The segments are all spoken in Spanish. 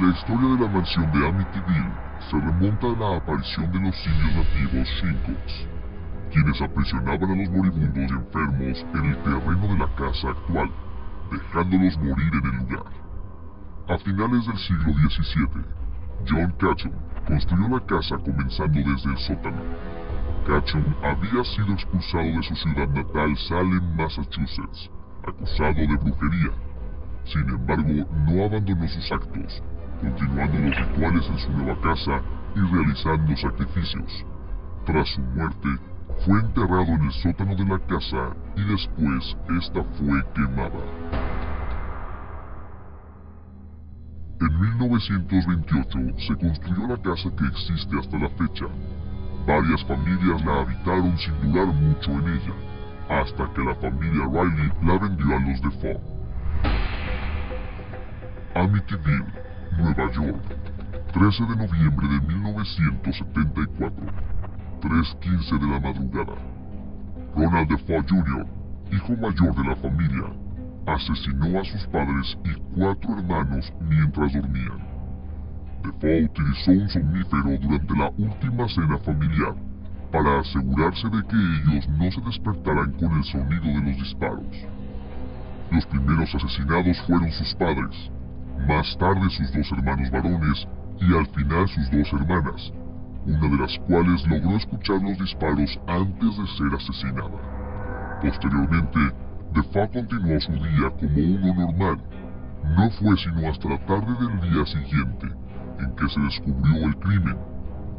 La historia de la mansión de Amityville se remonta a la aparición de los simios nativos Shinkoks, quienes aprisionaban a los moribundos y enfermos en el terreno de la casa actual, dejándolos morir en el lugar. A finales del siglo XVII, John Catchum construyó la casa comenzando desde el sótano. Catchum había sido expulsado de su ciudad natal Salem, Massachusetts, acusado de brujería. Sin embargo, no abandonó sus actos continuando los rituales en su nueva casa y realizando sacrificios. Tras su muerte, fue enterrado en el sótano de la casa y después esta fue quemada. En 1928 se construyó la casa que existe hasta la fecha. Varias familias la habitaron sin durar mucho en ella, hasta que la familia Riley la vendió a los Defoe. Amityville Nueva York, 13 de noviembre de 1974, 3.15 de la madrugada. Ronald Defoe Jr., hijo mayor de la familia, asesinó a sus padres y cuatro hermanos mientras dormían. Defoe utilizó un somnífero durante la última cena familiar para asegurarse de que ellos no se despertaran con el sonido de los disparos. Los primeros asesinados fueron sus padres, más tarde sus dos hermanos varones y al final sus dos hermanas, una de las cuales logró escuchar los disparos antes de ser asesinada. Posteriormente, Defa continuó su día como uno normal. No fue sino hasta la tarde del día siguiente en que se descubrió el crimen,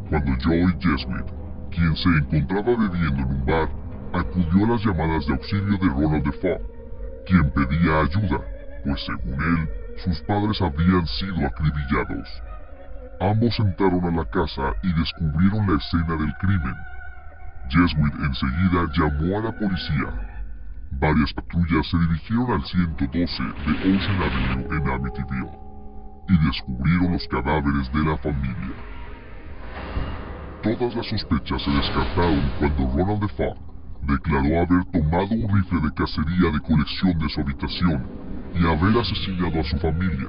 cuando Joy Jesuit, quien se encontraba bebiendo en un bar, acudió a las llamadas de auxilio de Ronald Defoe, quien pedía ayuda, pues según él, sus padres habían sido acribillados. Ambos entraron a la casa y descubrieron la escena del crimen. Jesuit enseguida llamó a la policía. Varias patrullas se dirigieron al 112 de Ocean Avenue en Amityville y descubrieron los cadáveres de la familia. Todas las sospechas se descartaron cuando Ronald Defoe declaró haber tomado un rifle de cacería de colección de su habitación y haber asesinado a su familia,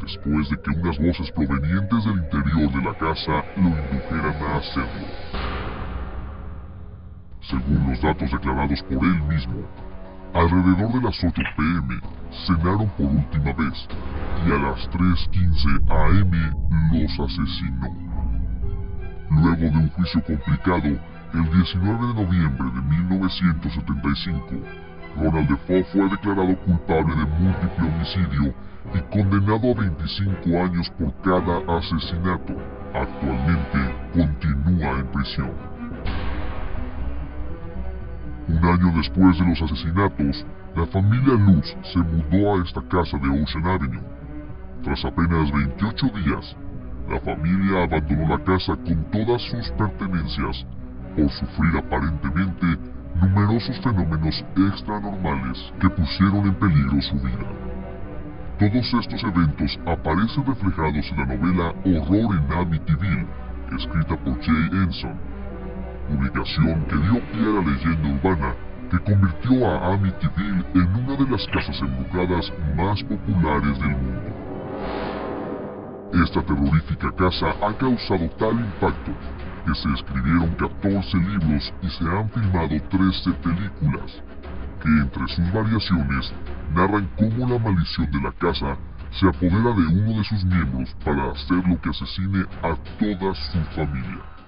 después de que unas voces provenientes del interior de la casa lo indujeran a hacerlo. Según los datos declarados por él mismo, alrededor de las 8 pm cenaron por última vez y a las 3.15 am los asesinó. Luego de un juicio complicado, el 19 de noviembre de 1975, Ronald Defoe fue declarado culpable de múltiple homicidio y condenado a 25 años por cada asesinato. Actualmente continúa en prisión. Un año después de los asesinatos, la familia Luz se mudó a esta casa de Ocean Avenue. Tras apenas 28 días, la familia abandonó la casa con todas sus pertenencias por sufrir aparentemente numerosos fenómenos extranormales que pusieron en peligro su vida. Todos estos eventos aparecen reflejados en la novela Horror en Amityville, escrita por Jay Enson, publicación que dio pie a la leyenda urbana que convirtió a Amityville en una de las casas embrujadas más populares del mundo. Esta terrorífica casa ha causado tal impacto que se escribieron 14 libros y se han filmado 13 películas, que entre sus variaciones narran cómo la maldición de la casa se apodera de uno de sus miembros para hacer lo que asesine a toda su familia.